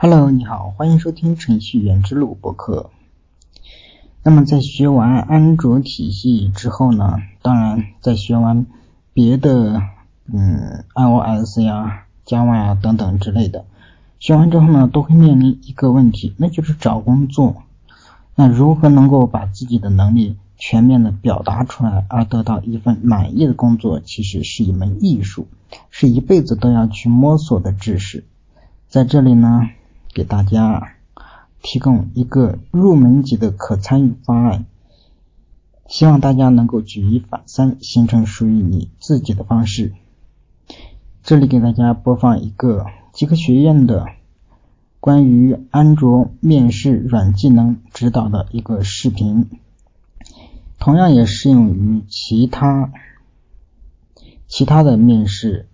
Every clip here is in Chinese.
Hello，你好，欢迎收听程序员之路博客。那么在学完安卓体系之后呢，当然在学完别的嗯 iOS 呀、Java 呀等等之类的，学完之后呢，都会面临一个问题，那就是找工作。那如何能够把自己的能力全面的表达出来，而得到一份满意的工作，其实是一门艺术，是一辈子都要去摸索的知识。在这里呢。给大家提供一个入门级的可参与方案，希望大家能够举一反三，形成属于你自己的方式。这里给大家播放一个极客学院的关于安卓面试软技能指导的一个视频，同样也适用于其他其他的面试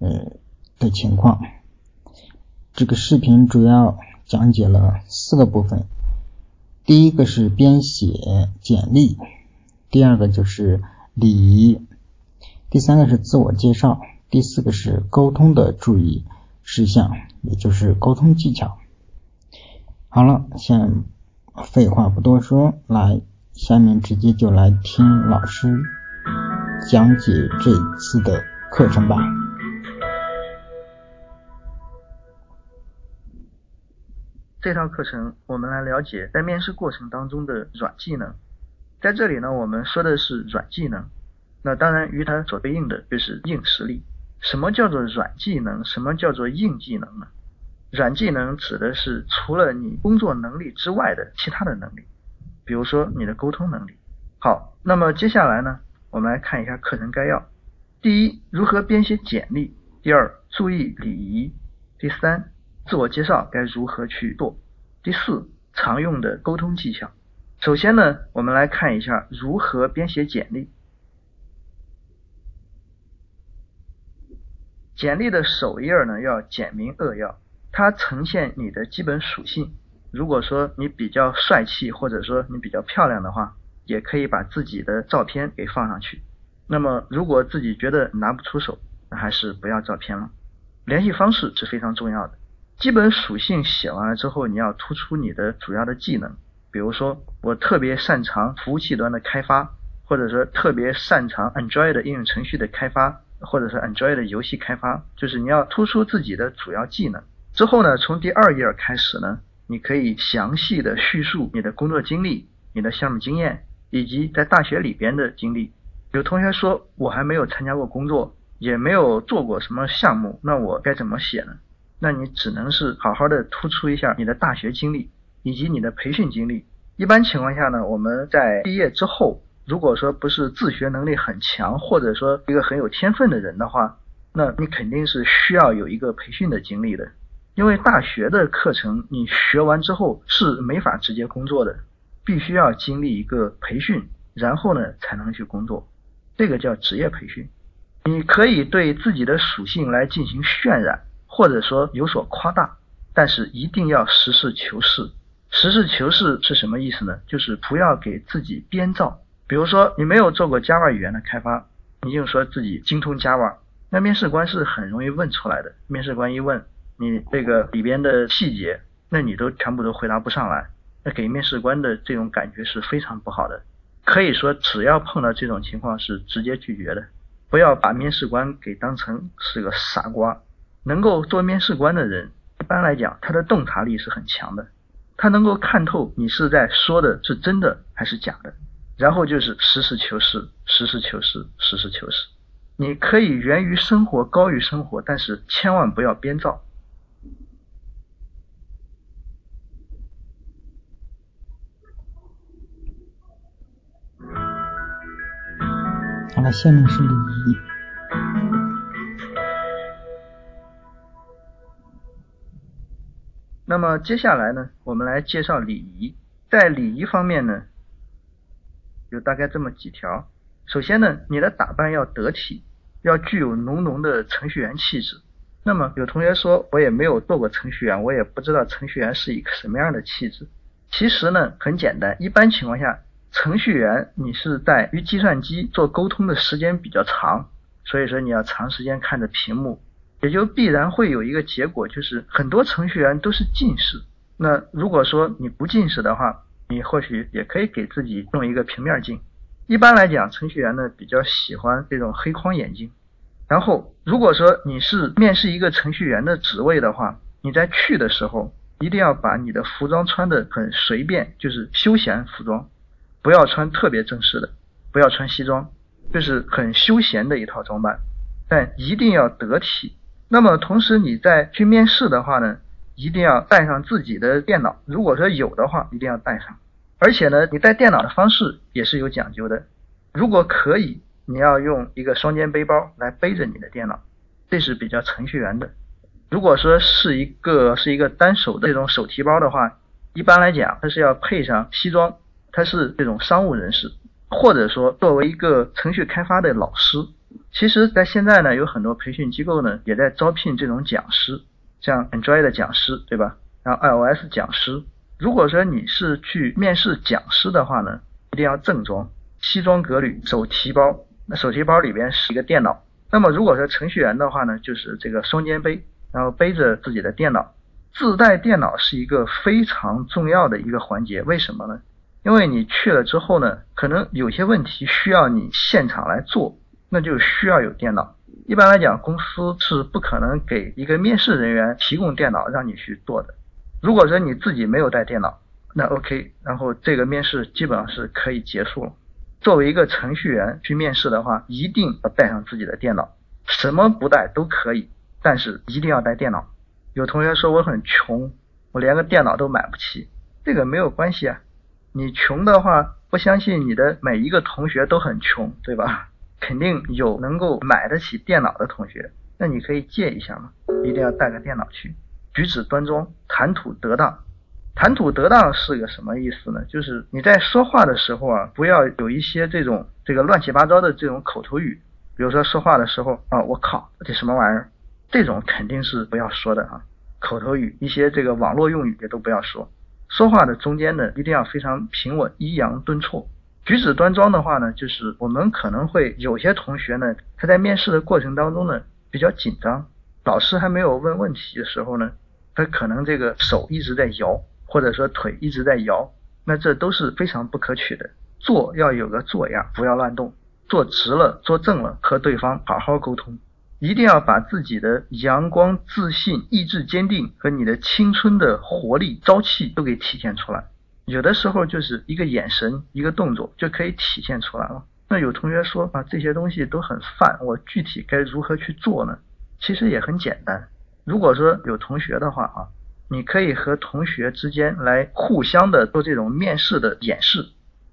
呃的情况。这个视频主要讲解了四个部分，第一个是编写简历，第二个就是礼仪，第三个是自我介绍，第四个是沟通的注意事项，也就是沟通技巧。好了，先废话不多说，来，下面直接就来听老师讲解这次的课程吧。这套课程，我们来了解在面试过程当中的软技能。在这里呢，我们说的是软技能，那当然与它所对应的就是硬实力。什么叫做软技能？什么叫做硬技能呢？软技能指的是除了你工作能力之外的其他的能力，比如说你的沟通能力。好，那么接下来呢，我们来看一下课程概要。第一，如何编写简历；第二，注意礼仪；第三。自我介绍该如何去做？第四，常用的沟通技巧。首先呢，我们来看一下如何编写简历。简历的首页呢要简明扼要，它呈现你的基本属性。如果说你比较帅气，或者说你比较漂亮的话，也可以把自己的照片给放上去。那么如果自己觉得拿不出手，那还是不要照片了。联系方式是非常重要的。基本属性写完了之后，你要突出你的主要的技能。比如说，我特别擅长服务器端的开发，或者说特别擅长 Android 应用程序的开发，或者是 Android 游戏开发，就是你要突出自己的主要技能。之后呢，从第二页开始呢，你可以详细的叙述你的工作经历、你的项目经验以及在大学里边的经历。有同学说我还没有参加过工作，也没有做过什么项目，那我该怎么写呢？那你只能是好好的突出一下你的大学经历以及你的培训经历。一般情况下呢，我们在毕业之后，如果说不是自学能力很强，或者说一个很有天分的人的话，那你肯定是需要有一个培训的经历的。因为大学的课程你学完之后是没法直接工作的，必须要经历一个培训，然后呢才能去工作。这个叫职业培训。你可以对自己的属性来进行渲染。或者说有所夸大，但是一定要实事求是。实事求是是什么意思呢？就是不要给自己编造。比如说你没有做过 Java 语言的开发，你就说自己精通 Java，那面试官是很容易问出来的。面试官一问你这个里边的细节，那你都全部都回答不上来，那给面试官的这种感觉是非常不好的。可以说只要碰到这种情况是直接拒绝的，不要把面试官给当成是个傻瓜。能够做面试官的人，一般来讲，他的洞察力是很强的，他能够看透你是在说的是真的还是假的，然后就是实事求是，实事求是，实事求是。你可以源于生活，高于生活，但是千万不要编造。好了，下面是礼仪。那么接下来呢，我们来介绍礼仪。在礼仪方面呢，有大概这么几条。首先呢，你的打扮要得体，要具有浓浓的程序员气质。那么有同学说，我也没有做过程序员，我也不知道程序员是一个什么样的气质。其实呢，很简单，一般情况下，程序员你是在与计算机做沟通的时间比较长，所以说你要长时间看着屏幕。也就必然会有一个结果，就是很多程序员都是近视。那如果说你不近视的话，你或许也可以给自己弄一个平面镜。一般来讲，程序员呢比较喜欢这种黑框眼镜。然后，如果说你是面试一个程序员的职位的话，你在去的时候一定要把你的服装穿的很随便，就是休闲服装，不要穿特别正式的，不要穿西装，就是很休闲的一套装扮，但一定要得体。那么同时你在去面试的话呢，一定要带上自己的电脑，如果说有的话，一定要带上。而且呢，你带电脑的方式也是有讲究的，如果可以。你要用一个双肩背包来背着你的电脑，这是比较程序员的。如果说是一个是一个单手的这种手提包的话，一般来讲它是要配上西装，它是这种商务人士，或者说作为一个程序开发的老师。其实，在现在呢，有很多培训机构呢也在招聘这种讲师，像 Android 的讲师，对吧？然后 iOS 讲师。如果说你是去面试讲师的话呢，一定要正装，西装革履，手提包。那手提包里边是一个电脑，那么如果说程序员的话呢，就是这个双肩背，然后背着自己的电脑，自带电脑是一个非常重要的一个环节。为什么呢？因为你去了之后呢，可能有些问题需要你现场来做，那就需要有电脑。一般来讲，公司是不可能给一个面试人员提供电脑让你去做的。如果说你自己没有带电脑，那 OK，然后这个面试基本上是可以结束了。作为一个程序员去面试的话，一定要带上自己的电脑，什么不带都可以，但是一定要带电脑。有同学说我很穷，我连个电脑都买不起，这个没有关系啊。你穷的话，不相信你的每一个同学都很穷，对吧？肯定有能够买得起电脑的同学，那你可以借一下嘛。一定要带个电脑去，举止端庄，谈吐得当。谈吐得当是个什么意思呢？就是你在说话的时候啊，不要有一些这种这个乱七八糟的这种口头语，比如说说话的时候啊，我靠，这什么玩意儿？这种肯定是不要说的啊。口头语，一些这个网络用语也都不要说。说话的中间呢，一定要非常平稳，抑扬顿挫。举止端庄的话呢，就是我们可能会有些同学呢，他在面试的过程当中呢比较紧张，老师还没有问问题的时候呢，他可能这个手一直在摇。或者说腿一直在摇，那这都是非常不可取的。坐要有个坐样，不要乱动。坐直了，坐正了，和对方好好沟通。一定要把自己的阳光、自信、意志坚定和你的青春的活力、朝气都给体现出来。有的时候就是一个眼神、一个动作就可以体现出来了。那有同学说啊，这些东西都很泛，我具体该如何去做呢？其实也很简单。如果说有同学的话啊。你可以和同学之间来互相的做这种面试的演示，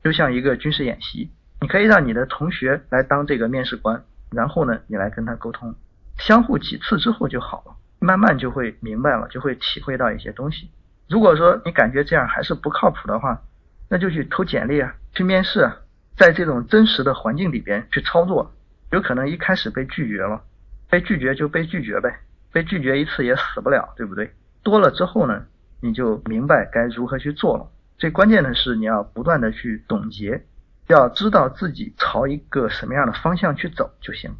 就像一个军事演习。你可以让你的同学来当这个面试官，然后呢，你来跟他沟通，相互几次之后就好了，慢慢就会明白了，就会体会到一些东西。如果说你感觉这样还是不靠谱的话，那就去投简历啊，去面试啊，在这种真实的环境里边去操作，有可能一开始被拒绝了，被拒绝就被拒绝呗，被拒绝一次也死不了，对不对？多了之后呢，你就明白该如何去做了。最关键的是你要不断的去总结，要知道自己朝一个什么样的方向去走就行。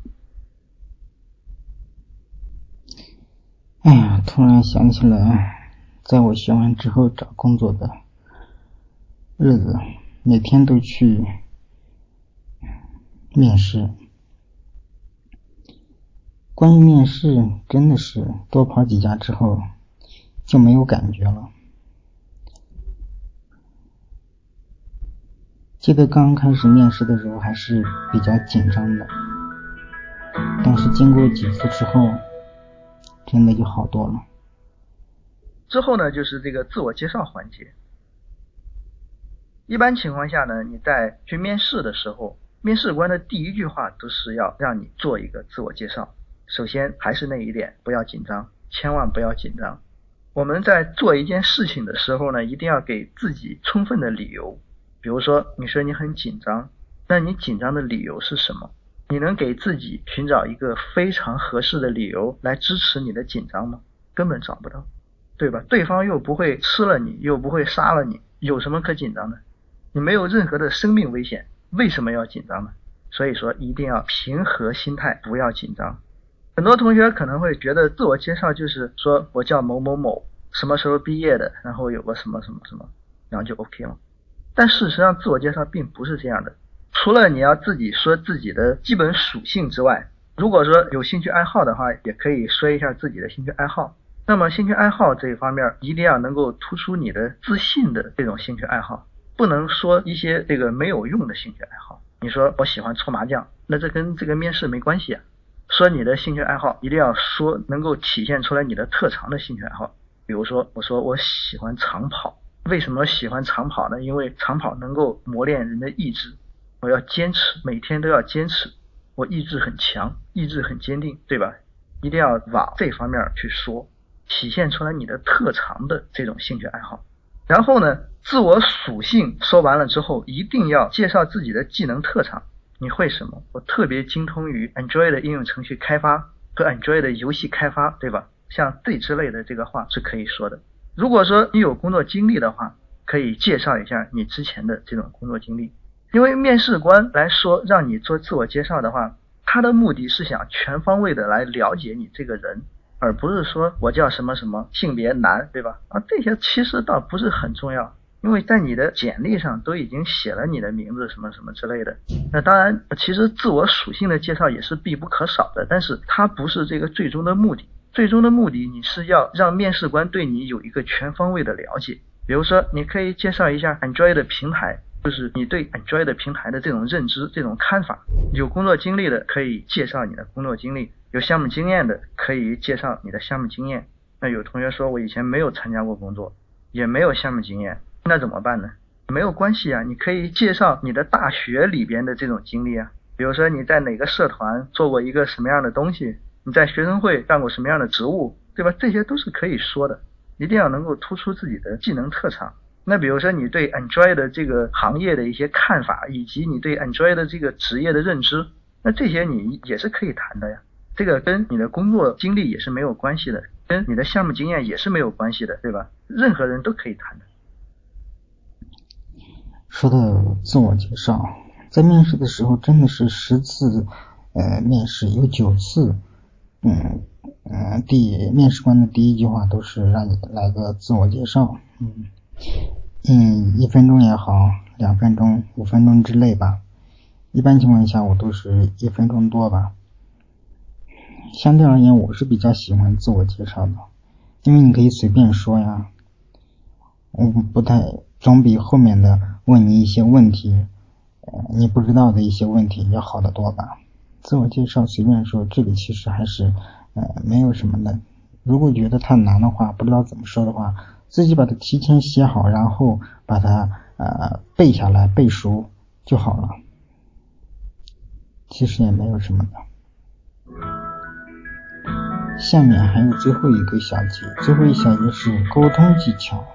哎呀，突然想起来，在我学完之后找工作的日子，每天都去面试。关于面试，真的是多跑几家之后。就没有感觉了。记得刚开始面试的时候还是比较紧张的，但是经过几次之后，真的就好多了。之后呢，就是这个自我介绍环节。一般情况下呢，你在去面试的时候，面试官的第一句话都是要让你做一个自我介绍。首先还是那一点，不要紧张，千万不要紧张。我们在做一件事情的时候呢，一定要给自己充分的理由。比如说，你说你很紧张，那你紧张的理由是什么？你能给自己寻找一个非常合适的理由来支持你的紧张吗？根本找不到，对吧？对方又不会吃了你，又不会杀了你，有什么可紧张的？你没有任何的生命危险，为什么要紧张呢？所以说，一定要平和心态，不要紧张。很多同学可能会觉得自我介绍就是说我叫某某某，什么时候毕业的，然后有个什么什么什么，然后就 OK 了。但事实上，自我介绍并不是这样的。除了你要自己说自己的基本属性之外，如果说有兴趣爱好的话，也可以说一下自己的兴趣爱好。那么兴趣爱好这一方面，一定要能够突出你的自信的这种兴趣爱好，不能说一些这个没有用的兴趣爱好。你说我喜欢搓麻将，那这跟这个面试没关系啊。说你的兴趣爱好，一定要说能够体现出来你的特长的兴趣爱好。比如说，我说我喜欢长跑，为什么喜欢长跑呢？因为长跑能够磨练人的意志，我要坚持，每天都要坚持，我意志很强，意志很坚定，对吧？一定要往这方面去说，体现出来你的特长的这种兴趣爱好。然后呢，自我属性说完了之后，一定要介绍自己的技能特长。你会什么？我特别精通于 Android 的应用程序开发和 Android 的游戏开发，对吧？像这之类的这个话是可以说的。如果说你有工作经历的话，可以介绍一下你之前的这种工作经历。因为面试官来说让你做自我介绍的话，他的目的是想全方位的来了解你这个人，而不是说我叫什么什么性别男，对吧？啊，这些其实倒不是很重要。因为在你的简历上都已经写了你的名字什么什么之类的，那当然，其实自我属性的介绍也是必不可少的，但是它不是这个最终的目的。最终的目的，你是要让面试官对你有一个全方位的了解。比如说，你可以介绍一下 Android 的平台，就是你对 Android 的平台的这种认知、这种看法。有工作经历的可以介绍你的工作经历，有项目经验的可以介绍你的项目经验。那有同学说我以前没有参加过工作，也没有项目经验。那怎么办呢？没有关系啊，你可以介绍你的大学里边的这种经历啊，比如说你在哪个社团做过一个什么样的东西，你在学生会干过什么样的职务，对吧？这些都是可以说的，一定要能够突出自己的技能特长。那比如说你对 Android 的这个行业的一些看法，以及你对 Android 的这个职业的认知，那这些你也是可以谈的呀。这个跟你的工作经历也是没有关系的，跟你的项目经验也是没有关系的，对吧？任何人都可以谈的。说到自我介绍，在面试的时候真的是十次呃面试有九次，嗯嗯，第面试官的第一句话都是让你来个自我介绍，嗯嗯，一分钟也好，两分钟、五分钟之内吧，一般情况下我都是一分钟多吧。相对而言，我是比较喜欢自我介绍的，因为你可以随便说呀，我不太总比后面的。问你一些问题，呃，你不知道的一些问题要好得多吧？自我介绍随便说，这个其实还是呃没有什么的。如果觉得太难的话，不知道怎么说的话，自己把它提前写好，然后把它呃背下来背熟就好了。其实也没有什么的。下面还有最后一个小节，最后一小节是沟通技巧。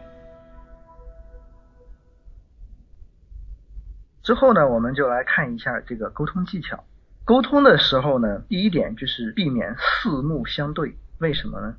之后呢，我们就来看一下这个沟通技巧。沟通的时候呢，第一点就是避免四目相对。为什么呢？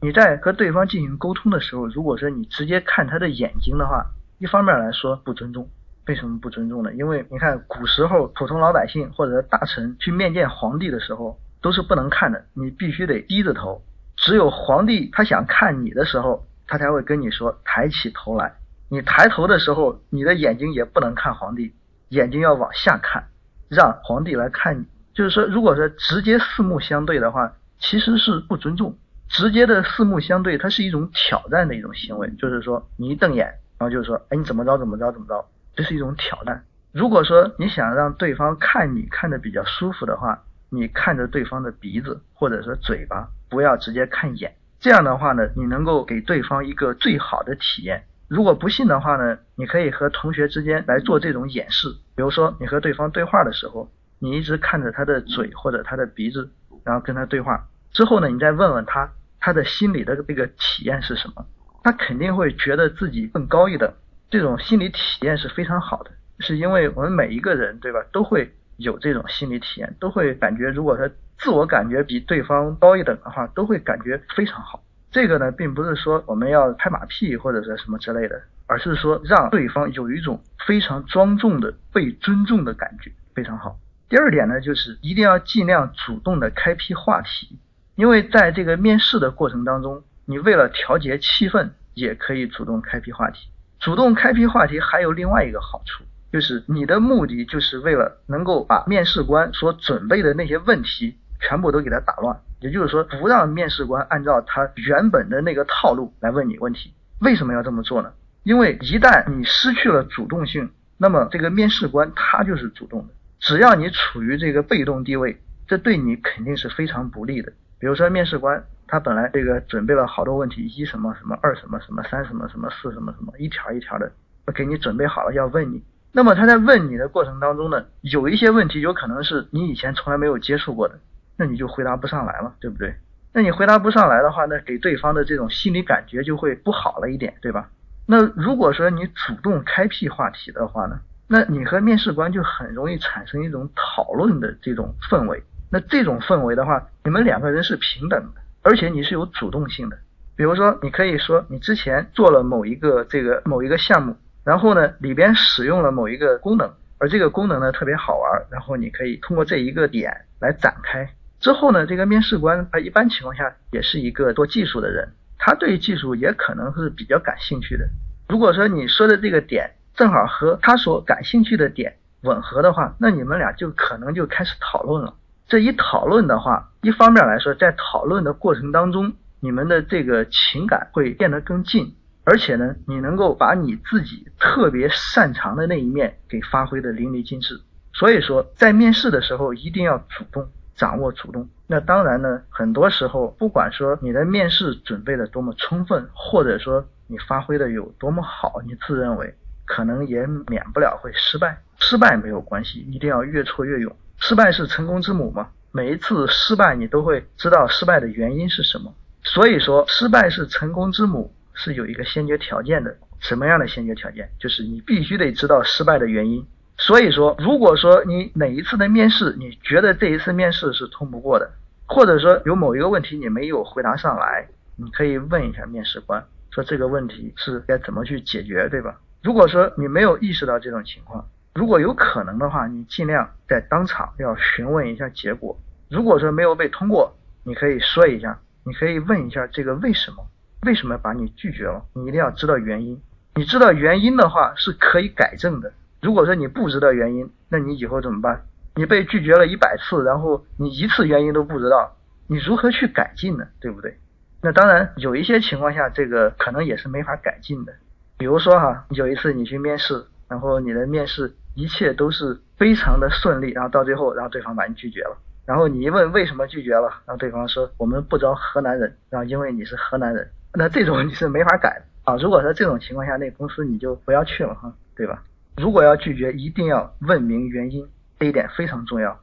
你在和对方进行沟通的时候，如果说你直接看他的眼睛的话，一方面来说不尊重。为什么不尊重呢？因为你看古时候普通老百姓或者大臣去面见皇帝的时候，都是不能看的，你必须得低着头。只有皇帝他想看你的时候，他才会跟你说抬起头来。你抬头的时候，你的眼睛也不能看皇帝。眼睛要往下看，让皇帝来看你。就是说，如果说直接四目相对的话，其实是不尊重。直接的四目相对，它是一种挑战的一种行为。就是说，你一瞪眼，然后就是说，哎，你怎么着怎么着怎么着，这是一种挑战。如果说你想让对方看你看的比较舒服的话，你看着对方的鼻子或者说嘴巴，不要直接看眼。这样的话呢，你能够给对方一个最好的体验。如果不信的话呢，你可以和同学之间来做这种演示。比如说，你和对方对话的时候，你一直看着他的嘴或者他的鼻子，然后跟他对话。之后呢，你再问问他，他的心里的这个体验是什么？他肯定会觉得自己更高一等。这种心理体验是非常好的，是因为我们每一个人，对吧，都会有这种心理体验，都会感觉，如果他自我感觉比对方高一等的话，都会感觉非常好。这个呢，并不是说我们要拍马屁或者说什么之类的，而是说让对方有一种非常庄重的被尊重的感觉，非常好。第二点呢，就是一定要尽量主动的开辟话题，因为在这个面试的过程当中，你为了调节气氛，也可以主动开辟话题。主动开辟话题还有另外一个好处，就是你的目的就是为了能够把面试官所准备的那些问题全部都给他打乱，也就是说，不让面试官按照他原本的那个套路来问你问题。为什么要这么做呢？因为一旦你失去了主动性，那么这个面试官他就是主动的。只要你处于这个被动地位，这对你肯定是非常不利的。比如说，面试官他本来这个准备了好多问题，一什么什么，二什么什么，三什么什么，四什么什么，一条一条的给你准备好了要问你。那么他在问你的过程当中呢，有一些问题有可能是你以前从来没有接触过的，那你就回答不上来了，对不对？那你回答不上来的话，那给对方的这种心理感觉就会不好了一点，对吧？那如果说你主动开辟话题的话呢？那你和面试官就很容易产生一种讨论的这种氛围。那这种氛围的话，你们两个人是平等的，而且你是有主动性的。比如说，你可以说你之前做了某一个这个某一个项目，然后呢里边使用了某一个功能，而这个功能呢特别好玩，然后你可以通过这一个点来展开。之后呢，这个面试官他一般情况下也是一个做技术的人，他对技术也可能是比较感兴趣的。如果说你说的这个点，正好和他所感兴趣的点吻合的话，那你们俩就可能就开始讨论了。这一讨论的话，一方面来说，在讨论的过程当中，你们的这个情感会变得更近，而且呢，你能够把你自己特别擅长的那一面给发挥的淋漓尽致。所以说，在面试的时候一定要主动，掌握主动。那当然呢，很多时候，不管说你的面试准备的多么充分，或者说你发挥的有多么好，你自认为。可能也免不了会失败，失败没有关系，一定要越挫越勇。失败是成功之母嘛，每一次失败你都会知道失败的原因是什么。所以说，失败是成功之母是有一个先决条件的，什么样的先决条件？就是你必须得知道失败的原因。所以说，如果说你哪一次的面试你觉得这一次面试是通不过的，或者说有某一个问题你没有回答上来，你可以问一下面试官，说这个问题是该怎么去解决，对吧？如果说你没有意识到这种情况，如果有可能的话，你尽量在当场要询问一下结果。如果说没有被通过，你可以说一下，你可以问一下这个为什么，为什么把你拒绝了？你一定要知道原因。你知道原因的话是可以改正的。如果说你不知道原因，那你以后怎么办？你被拒绝了一百次，然后你一次原因都不知道，你如何去改进呢？对不对？那当然有一些情况下，这个可能也是没法改进的。比如说哈，有一次你去面试，然后你的面试一切都是非常的顺利，然后到最后，然后对方把你拒绝了，然后你一问为什么拒绝了，然后对方说我们不招河南人，然后因为你是河南人，那这种你是没法改的啊。如果说这种情况下，那公司你就不要去了哈，对吧？如果要拒绝，一定要问明原因，这一点非常重要。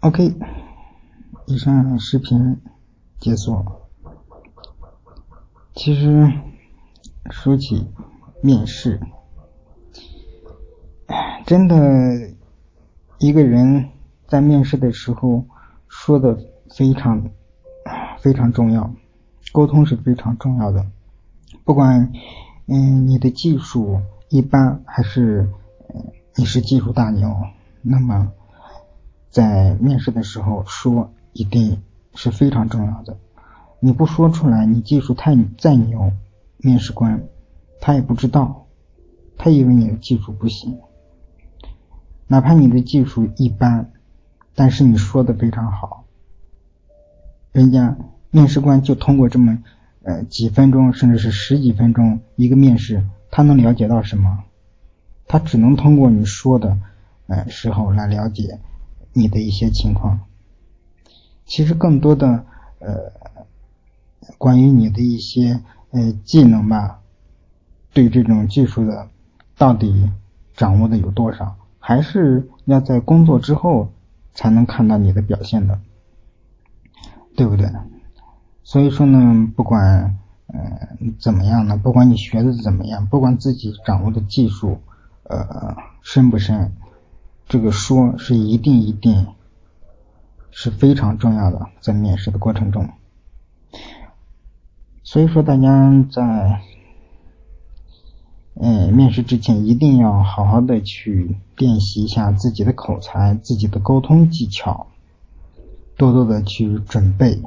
OK，以上视频解锁。其实说起面试，真的一个人在面试的时候说的非常非常重要，沟通是非常重要的。不管嗯你的技术一般还是你是技术大牛，那么在面试的时候说一定是非常重要的。你不说出来，你技术太再牛，面试官他也不知道，他以为你的技术不行。哪怕你的技术一般，但是你说的非常好，人家面试官就通过这么呃几分钟，甚至是十几分钟一个面试，他能了解到什么？他只能通过你说的呃时候来了解你的一些情况。其实更多的呃。关于你的一些呃技能吧，对这种技术的到底掌握的有多少，还是要在工作之后才能看到你的表现的，对不对？所以说呢，不管嗯怎么样呢，不管你学的怎么样，不管自己掌握的技术呃深不深，这个说是一定一定是非常重要的，在面试的过程中。所以说，大家在嗯，面试之前一定要好好的去练习一下自己的口才、自己的沟通技巧，多多的去准备。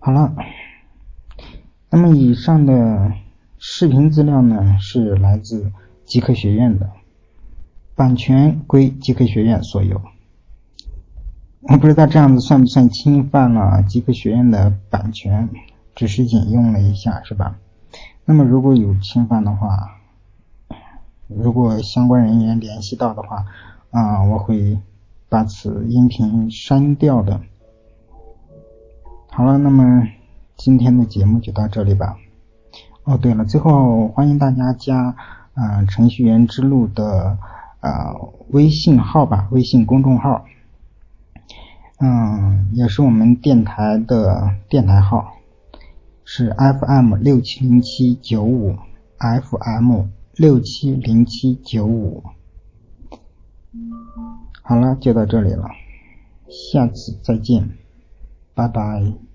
好了，那么以上的视频资料呢是来自极客学院的，版权归极客学院所有。我不知道这样子算不算侵犯了极客学院的版权，只是引用了一下，是吧？那么如果有侵犯的话，如果相关人员联系到的话，啊，我会把此音频删掉的。好了，那么今天的节目就到这里吧。哦，对了，最后欢迎大家加啊程序员之路的啊微信号吧，微信公众号，嗯，也是我们电台的电台号。是 FM 六七零七九五，FM 六七零七九五。好了，就到这里了，下次再见，拜拜。